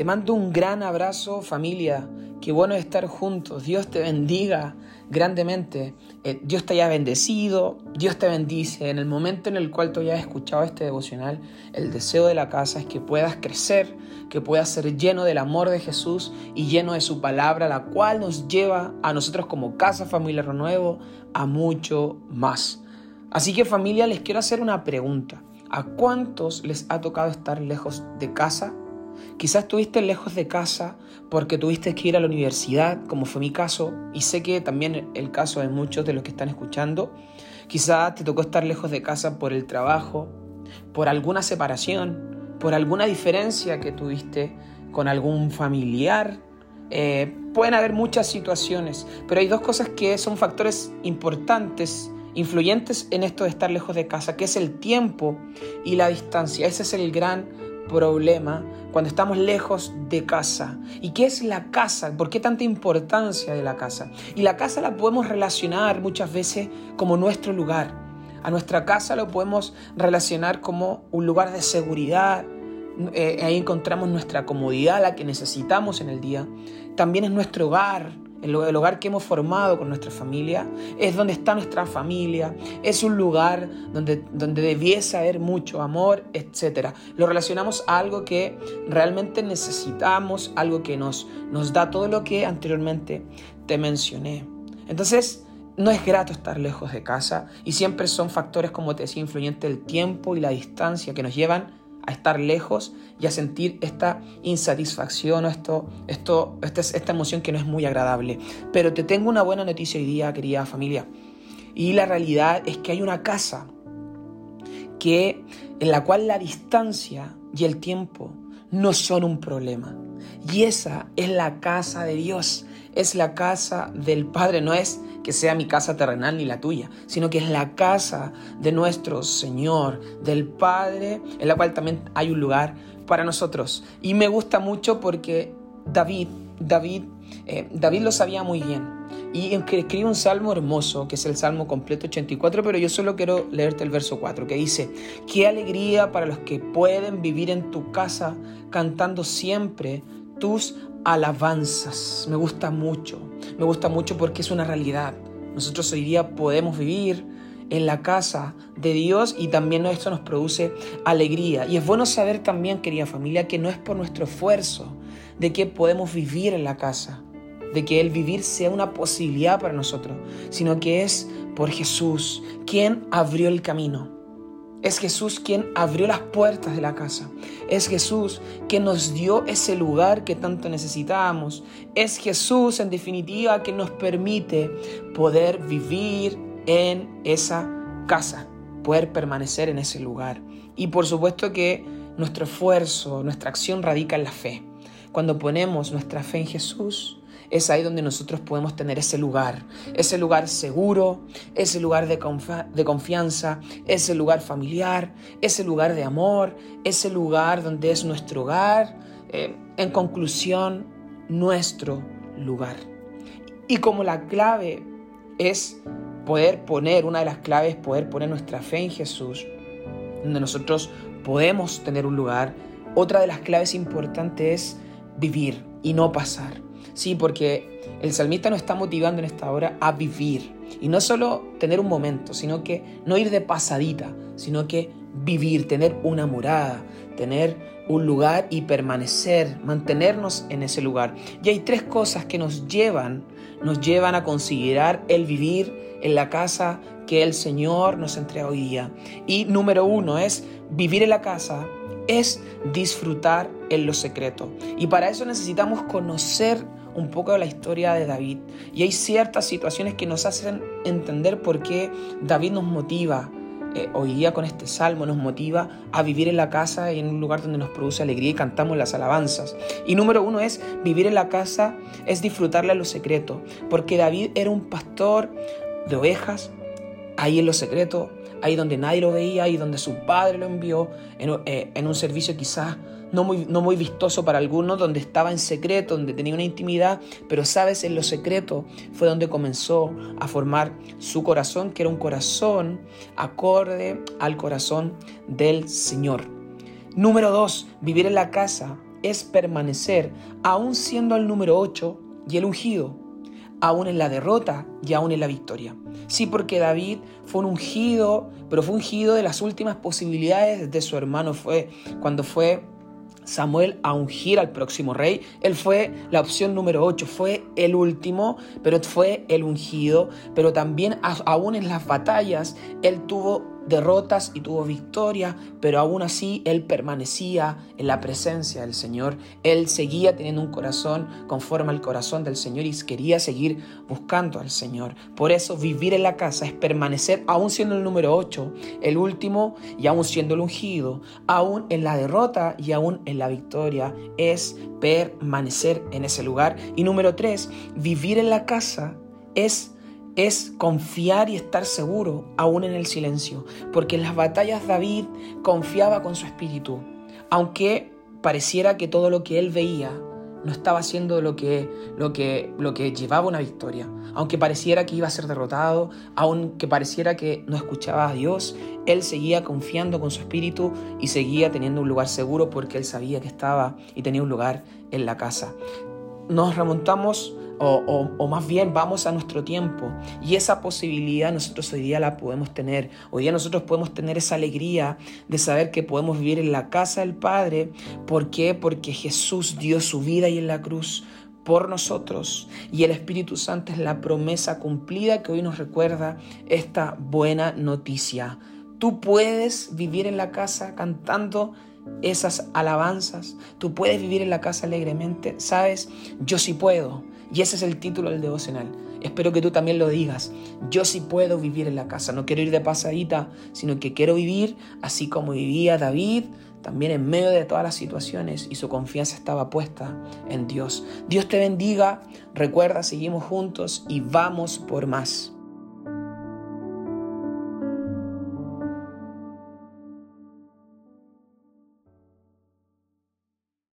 Te mando un gran abrazo familia. Qué bueno estar juntos. Dios te bendiga grandemente. Eh, Dios te haya bendecido. Dios te bendice. En el momento en el cual tú hayas escuchado este devocional, el deseo de la casa es que puedas crecer, que puedas ser lleno del amor de Jesús y lleno de su palabra, la cual nos lleva a nosotros como Casa Familia Renuevo a mucho más. Así que familia, les quiero hacer una pregunta. ¿A cuántos les ha tocado estar lejos de casa? Quizás estuviste lejos de casa porque tuviste que ir a la universidad, como fue mi caso, y sé que también el caso de muchos de los que están escuchando. Quizás te tocó estar lejos de casa por el trabajo, por alguna separación, por alguna diferencia que tuviste con algún familiar. Eh, pueden haber muchas situaciones, pero hay dos cosas que son factores importantes influyentes en esto de estar lejos de casa, que es el tiempo y la distancia. Ese es el gran problema cuando estamos lejos de casa. ¿Y qué es la casa? ¿Por qué tanta importancia de la casa? Y la casa la podemos relacionar muchas veces como nuestro lugar. A nuestra casa lo podemos relacionar como un lugar de seguridad. Eh, ahí encontramos nuestra comodidad, la que necesitamos en el día. También es nuestro hogar, el hogar que hemos formado con nuestra familia, es donde está nuestra familia, es un lugar donde, donde debiese haber mucho amor, etc. Lo relacionamos a algo que realmente necesitamos, algo que nos, nos da todo lo que anteriormente te mencioné. Entonces, no es grato estar lejos de casa y siempre son factores, como te decía, influyentes el tiempo y la distancia que nos llevan a estar lejos y a sentir esta insatisfacción o esto, esto, esta, esta emoción que no es muy agradable. Pero te tengo una buena noticia hoy día, querida familia. Y la realidad es que hay una casa que, en la cual la distancia y el tiempo no son un problema. Y esa es la casa de Dios, es la casa del Padre, no es que sea mi casa terrenal ni la tuya, sino que es la casa de nuestro Señor, del Padre, en la cual también hay un lugar para nosotros. Y me gusta mucho porque David, David, eh, David lo sabía muy bien. Y escribe un salmo hermoso, que es el Salmo completo 84, pero yo solo quiero leerte el verso 4, que dice, qué alegría para los que pueden vivir en tu casa cantando siempre tus alabanzas. Me gusta mucho, me gusta mucho porque es una realidad. Nosotros hoy día podemos vivir en la casa de Dios y también esto nos produce alegría. Y es bueno saber también, querida familia, que no es por nuestro esfuerzo de que podemos vivir en la casa, de que el vivir sea una posibilidad para nosotros, sino que es por Jesús quien abrió el camino. Es Jesús quien abrió las puertas de la casa. Es Jesús quien nos dio ese lugar que tanto necesitábamos. Es Jesús, en definitiva, que nos permite poder vivir en esa casa, poder permanecer en ese lugar. Y por supuesto que nuestro esfuerzo, nuestra acción radica en la fe. Cuando ponemos nuestra fe en Jesús, es ahí donde nosotros podemos tener ese lugar, ese lugar seguro, ese lugar de, confianza, ese lugar familiar, ese lugar de amor, ese lugar donde es nuestro hogar, eh, en conclusión, nuestro lugar. Y como la clave es poder poner, una de las claves es poder poner nuestra fe en Jesús, donde nosotros podemos tener un lugar, otra de las claves importantes es vivir y no pasar. Sí, porque el salmista nos está motivando en esta hora a vivir. Y no solo tener un momento, sino que no ir de pasadita, sino que vivir, tener una morada, tener un lugar y permanecer, mantenernos en ese lugar. Y hay tres cosas que nos llevan, nos llevan a considerar el vivir en la casa que el Señor nos entrega hoy día. Y número uno es vivir en la casa, es disfrutar en lo secreto. Y para eso necesitamos conocer un poco de la historia de David. Y hay ciertas situaciones que nos hacen entender por qué David nos motiva. Eh, hoy día con este salmo nos motiva a vivir en la casa y en un lugar donde nos produce alegría y cantamos las alabanzas. Y número uno es vivir en la casa, es disfrutarle a lo secreto, porque David era un pastor de ovejas, ahí en lo secreto, ahí donde nadie lo veía, ahí donde su padre lo envió, en, eh, en un servicio quizás no muy, no muy vistoso para algunos, donde estaba en secreto, donde tenía una intimidad, pero sabes, en lo secreto fue donde comenzó a formar su corazón, que era un corazón acorde al corazón del Señor. Número dos, vivir en la casa es permanecer, aún siendo el número 8 y el ungido, aún en la derrota y aún en la victoria. Sí, porque David fue un ungido, pero fue ungido de las últimas posibilidades de su hermano. Fue cuando fue Samuel a ungir al próximo rey. Él fue la opción número 8, fue el último, pero fue el ungido. Pero también aún en las batallas, él tuvo derrotas y tuvo victoria, pero aún así él permanecía en la presencia del Señor. Él seguía teniendo un corazón conforme al corazón del Señor y quería seguir buscando al Señor. Por eso vivir en la casa es permanecer, aún siendo el número 8, el último y aún siendo el ungido, aún en la derrota y aún en la victoria, es permanecer en ese lugar. Y número 3, vivir en la casa es es confiar y estar seguro aún en el silencio, porque en las batallas David confiaba con su espíritu, aunque pareciera que todo lo que él veía no estaba haciendo lo que, lo que, lo que llevaba una victoria, aunque pareciera que iba a ser derrotado, aunque pareciera que no escuchaba a Dios, él seguía confiando con su espíritu y seguía teniendo un lugar seguro porque él sabía que estaba y tenía un lugar en la casa. Nos remontamos o, más bien vamos a nuestro tiempo. Y esa posibilidad nosotros hoy día la podemos tener. Hoy día nosotros podemos tener esa alegría de saber que podemos vivir en la casa del Padre. ¿Por qué? Porque Jesús dio su vida y en la cruz por nosotros y el Espíritu Santo es la promesa cumplida que hoy nos recuerda esta buena noticia. Tú puedes vivir en la casa cantando esas alabanzas, tú puedes vivir en la casa alegremente, sabes, yo sí puedo, y ese es el título del devocional. Espero que tú también lo digas. Yo sí puedo vivir en la casa. No quiero ir de pasadita, sino que quiero vivir así como vivía David, también en medio de todas las situaciones y su confianza estaba puesta en Dios. Dios te bendiga. Recuerda, seguimos juntos y vamos por más.